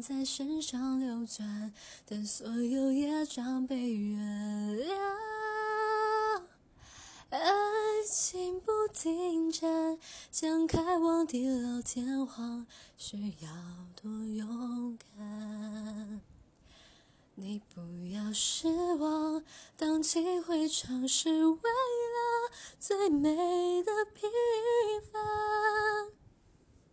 在身上流转，等所有业障被原谅。爱情不停站，将开往地老天荒，需要多勇敢？你不要失望，荡气回肠是为了最美的平凡。